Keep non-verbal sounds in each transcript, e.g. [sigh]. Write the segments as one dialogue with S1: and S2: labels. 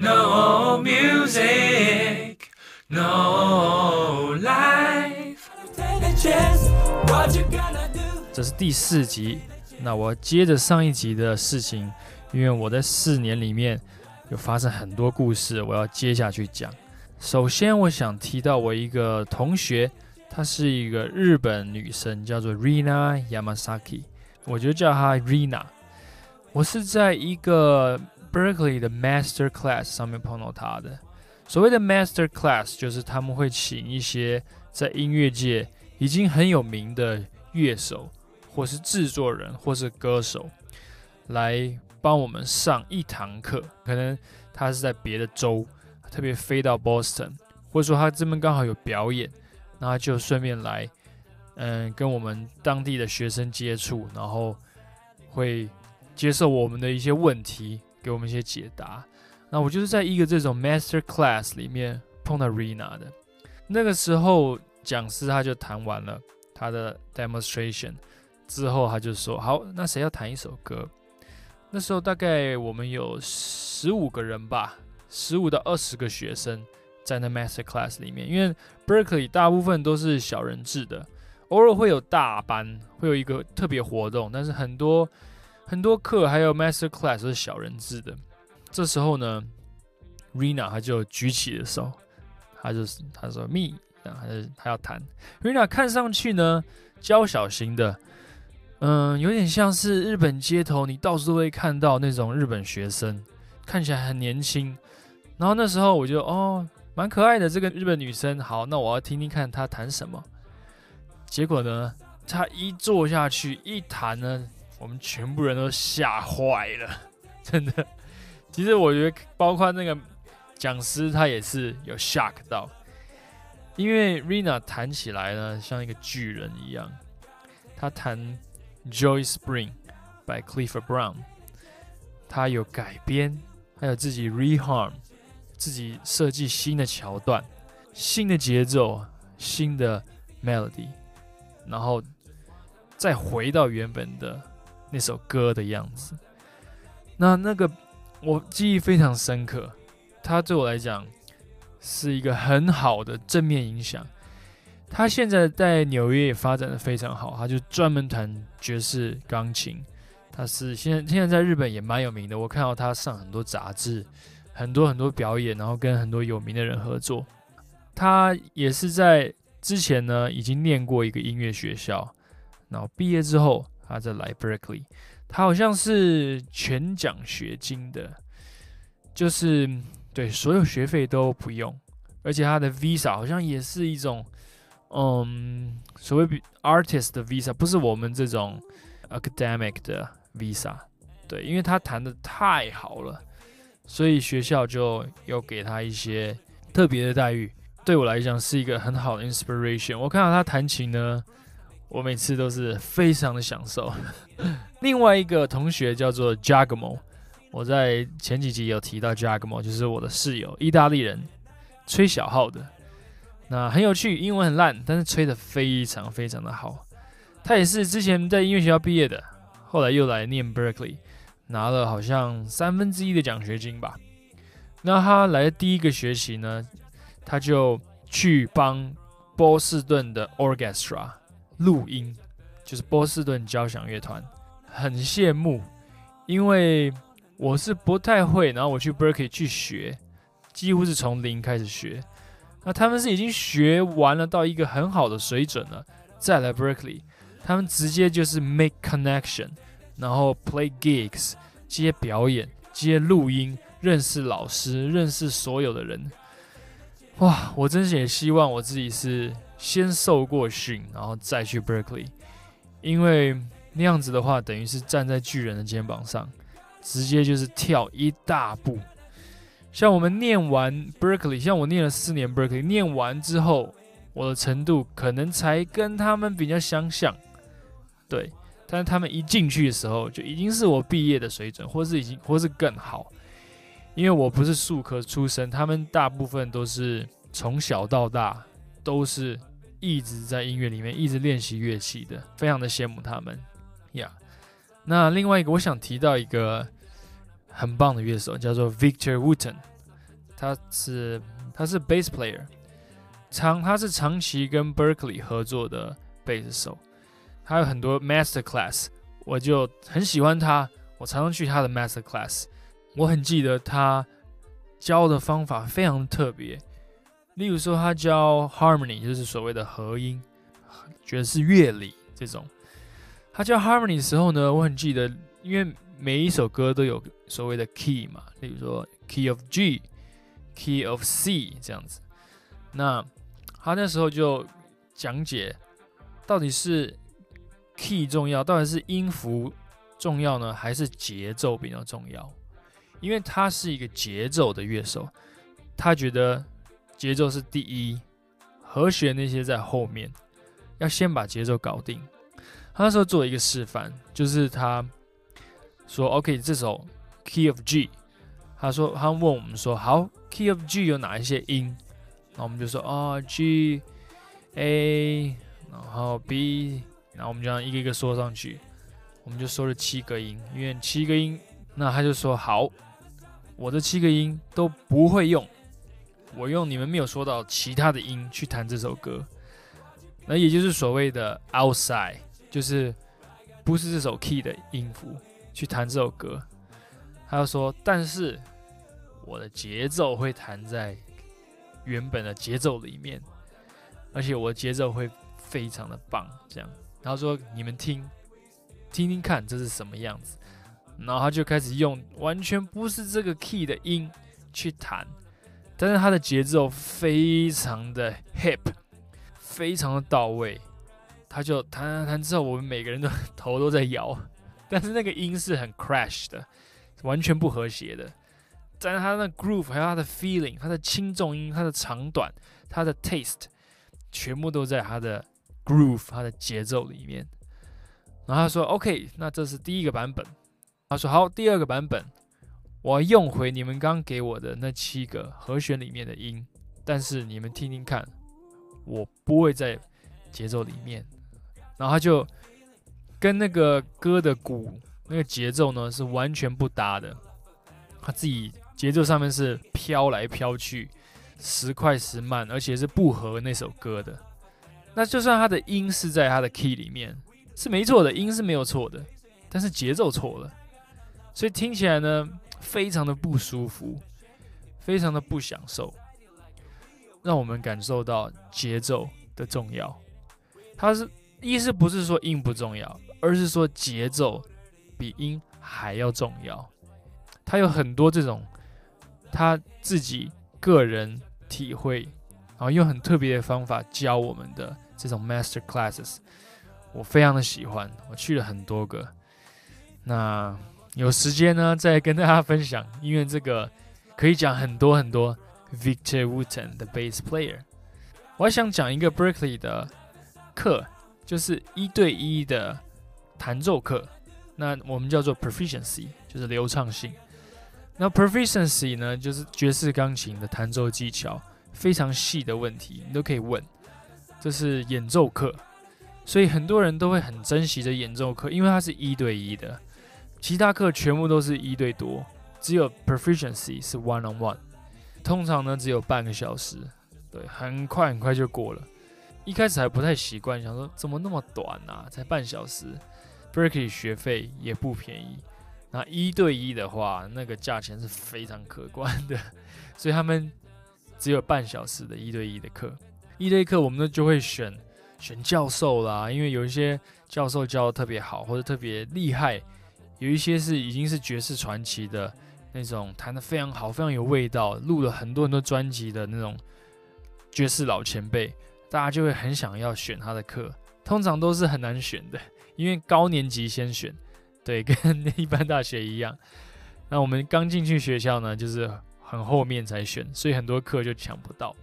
S1: No music, no life. 这是第四集。那我接着上一集的事情，因为我在四年里面有发生很多故事，我要接下去讲。首先，我想提到我一个同学，她是一个日本女生，叫做 Rina Yamasaki，我就叫她 Rina。我是在一个 Berkeley 的 Master Class 上面碰到他的。所谓的 Master Class，就是他们会请一些在音乐界已经很有名的乐手，或是制作人，或是歌手，来帮我们上一堂课。可能他是在别的州。特别飞到 Boston，或者说他这边刚好有表演，那他就顺便来，嗯，跟我们当地的学生接触，然后会接受我们的一些问题，给我们一些解答。那我就是在一个这种 Master Class 里面碰到 Rina 的。那个时候，讲师他就弹完了他的 Demonstration 之后，他就说：“好，那谁要弹一首歌？”那时候大概我们有十五个人吧。十五到二十个学生在那 master class 里面，因为 Berkeley 大部分都是小人制的，偶尔会有大班，会有一个特别活动，但是很多很多课还有 master class 是小人制的。这时候呢，Rina 他就举起了手，他就是他说 me，他就他要弹。Rina 看上去呢娇小型的，嗯，有点像是日本街头你到处都会看到那种日本学生，看起来很年轻。然后那时候我就哦，蛮可爱的这个日本女生，好，那我要听听看她弹什么。结果呢，她一坐下去一弹呢，我们全部人都吓坏了，[laughs] 真的。其实我觉得，包括那个讲师，他也是有 shock 到，因为 Rina 弹起来呢，像一个巨人一样。她弹《Joy Spring》by Clifford Brown，她有改编，还有自己 reharm。自己设计新的桥段、新的节奏、新的 melody，然后再回到原本的那首歌的样子。那那个我记忆非常深刻，他对我来讲是一个很好的正面影响。他现在在纽约也发展的非常好，他就专门弹爵士钢琴。他是现在现在在日本也蛮有名的，我看到他上很多杂志。很多很多表演，然后跟很多有名的人合作。他也是在之前呢，已经念过一个音乐学校，然后毕业之后，他再来 Berkeley。他好像是全奖学金的，就是对所有学费都不用，而且他的 Visa 好像也是一种，嗯，所谓 artist 的 Visa，不是我们这种 academic 的 Visa。对，因为他弹得太好了。所以学校就又给他一些特别的待遇，对我来讲是一个很好的 inspiration。我看到他弹琴呢，我每次都是非常的享受。[laughs] 另外一个同学叫做 Jagmo，我在前几集有提到 Jagmo，就是我的室友，意大利人，吹小号的。那很有趣，英文很烂，但是吹得非常非常的好。他也是之前在音乐学校毕业的，后来又来念 Berkeley。拿了好像三分之一的奖学金吧。那他来的第一个学期呢，他就去帮波士顿的 Orchestra 录音，就是波士顿交响乐团。很羡慕，因为我是不太会，然后我去 Berkeley 去学，几乎是从零开始学。那他们是已经学完了到一个很好的水准了，再来 Berkeley，他们直接就是 make connection。然后 play gigs，接表演，接录音，认识老师，认识所有的人。哇，我真是也希望我自己是先受过训，然后再去 Berkeley，因为那样子的话，等于是站在巨人的肩膀上，直接就是跳一大步。像我们念完 Berkeley，像我念了四年 Berkeley，念完之后，我的程度可能才跟他们比较相像，对。但是他们一进去的时候，就已经是我毕业的水准，或是已经，或是更好。因为我不是数科出身，他们大部分都是从小到大都是一直在音乐里面一直练习乐器的，非常的羡慕他们呀。Yeah. 那另外一个，我想提到一个很棒的乐手，叫做 Victor Wooten。他是他是 bass player，长他是长期跟 Berkeley 合作的贝斯手，他有很多 master class，我就很喜欢他，我常常去他的 master class，我很记得他教的方法非常特别，例如说他教 harmony，就是所谓的和音，爵士乐理这种，他教 harmony 的时候呢，我很记得，因为每一首歌都有所谓的 key 嘛，例如说 key of G。Key of C 这样子，那他那时候就讲解到底是 key 重要，到底是音符重要呢，还是节奏比较重要？因为他是一个节奏的乐手，他觉得节奏是第一，和弦那些在后面，要先把节奏搞定。他那时候做一个示范，就是他说：“OK，这首 Key of G。”他说：“他问我们说，好。” Key of G 有哪一些音？那我们就说哦，G、A，然后 B，然后我们就这样一个一个说上去。我们就说了七个音，因为七个音，那他就说好，我的七个音都不会用，我用你们没有说到其他的音去弹这首歌。那也就是所谓的 outside，就是不是这首 key 的音符去弹这首歌。他就说，但是。我的节奏会弹在原本的节奏里面，而且我的节奏会非常的棒。这样，然后说你们听，听听看这是什么样子。然后他就开始用完全不是这个 key 的音去弹，但是他的节奏非常的 hip，非常的到位。他就弹弹弹之后，我们每个人的头都在摇，[laughs] 但是那个音是很 crash 的，完全不和谐的。但是他的 groove，还有他的 feeling，他的轻重音，他的长短，他的 taste，全部都在他的 groove，他的节奏里面。然后他说：“OK，那这是第一个版本。”他说：“好，第二个版本，我要用回你们刚给我的那七个和弦里面的音，但是你们听听看，我不会在节奏里面。”然后他就跟那个歌的鼓那个节奏呢是完全不搭的，他自己。节奏上面是飘来飘去，时快时慢，而且是不合那首歌的。那就算他的音是在他的 key 里面是没错的，音是没有错的，但是节奏错了，所以听起来呢非常的不舒服，非常的不享受，让我们感受到节奏的重要。他是意思不是说音不重要，而是说节奏比音还要重要。他有很多这种。他自己个人体会，然后用很特别的方法教我们的这种 master classes，我非常的喜欢，我去了很多个。那有时间呢，再跟大家分享，因为这个可以讲很多很多。Victor Wooten 的 bass player，我还想讲一个 Berkeley 的课，就是一对一的弹奏课，那我们叫做 proficiency，就是流畅性。那 proficiency 呢，就是爵士钢琴的弹奏技巧非常细的问题，你都可以问。这是演奏课，所以很多人都会很珍惜这演奏课，因为它是一对一的。其他课全部都是一对多，只有 proficiency 是 one on one。通常呢，只有半个小时，对，很快很快就过了。一开始还不太习惯，想说怎么那么短啊，才半小时。Berkeley 学费也不便宜。那一对一的话，那个价钱是非常可观的，[laughs] 所以他们只有半小时的一对一的课。一对一课，我们呢就会选选教授啦，因为有一些教授教的特别好，或者特别厉害，有一些是已经是爵士传奇的那种，弹得非常好，非常有味道，录了很多很多专辑的那种爵士老前辈，大家就会很想要选他的课。通常都是很难选的，因为高年级先选。对，跟一般大学一样。那我们刚进去学校呢，就是很后面才选，所以很多课就抢不到。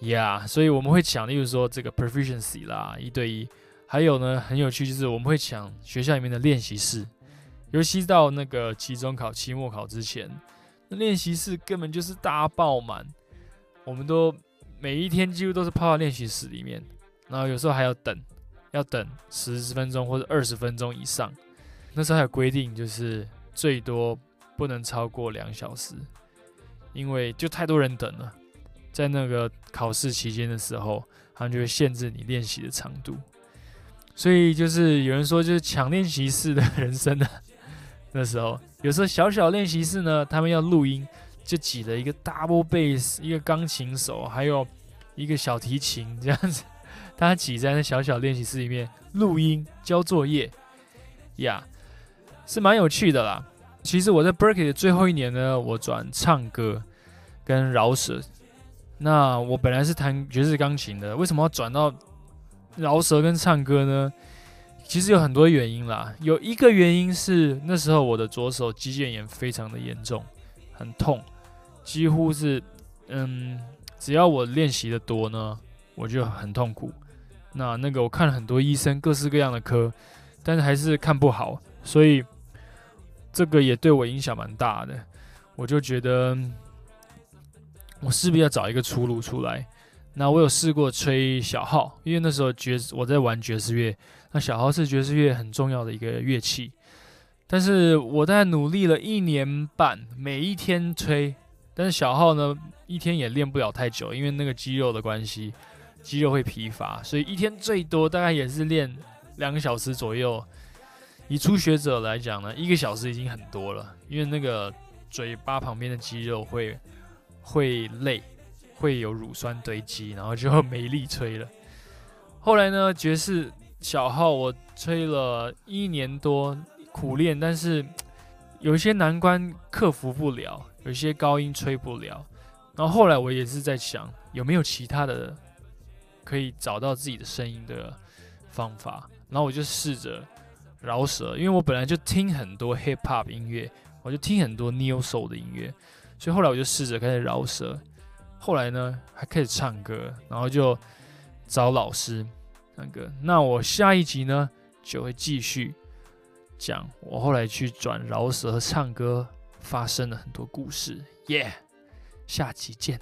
S1: 呀、yeah，所以我们会抢，例如说这个 proficiency 啦，一对一。还有呢，很有趣就是我们会抢学校里面的练习室，尤其到那个期中考、期末考之前，那练习室根本就是大爆满。我们都每一天几乎都是泡在练习室里面，然后有时候还要等，要等十分钟或者二十分钟以上。那时候还有规定，就是最多不能超过两小时，因为就太多人等了，在那个考试期间的时候，他们就会限制你练习的长度。所以就是有人说，就是抢练习室的人生的 [laughs] 那时候，有时候小小练习室呢，他们要录音，就挤了一个 double bass，一个钢琴手，还有一个小提琴这样子，大家挤在那小小练习室里面录音交作业，呀、是蛮有趣的啦。其实我在 Berkeley 的最后一年呢，我转唱歌跟饶舌。那我本来是弹爵士钢琴的，为什么要转到饶舌跟唱歌呢？其实有很多原因啦。有一个原因是那时候我的左手肌腱炎非常的严重，很痛，几乎是嗯，只要我练习的多呢，我就很痛苦。那那个我看了很多医生，各式各样的科，但是还是看不好，所以。这个也对我影响蛮大的，我就觉得我势必要找一个出路出来。那我有试过吹小号，因为那时候爵士我在玩爵士乐，那小号是爵士乐很重要的一个乐器。但是我在努力了一年半，每一天吹，但是小号呢，一天也练不了太久，因为那个肌肉的关系，肌肉会疲乏，所以一天最多大概也是练两个小时左右。以初学者来讲呢，一个小时已经很多了，因为那个嘴巴旁边的肌肉会会累，会有乳酸堆积，然后就没力吹了。后来呢，爵士小号我吹了一年多，苦练，但是有一些难关克服不了，有一些高音吹不了。然后后来我也是在想，有没有其他的可以找到自己的声音的方法，然后我就试着。饶舌，因为我本来就听很多 hip hop 音乐，我就听很多 neo soul 的音乐，所以后来我就试着开始饶舌。后来呢，还开始唱歌，然后就找老师唱歌。那我下一集呢，就会继续讲我后来去转饶舌和唱歌发生了很多故事。耶，下集见。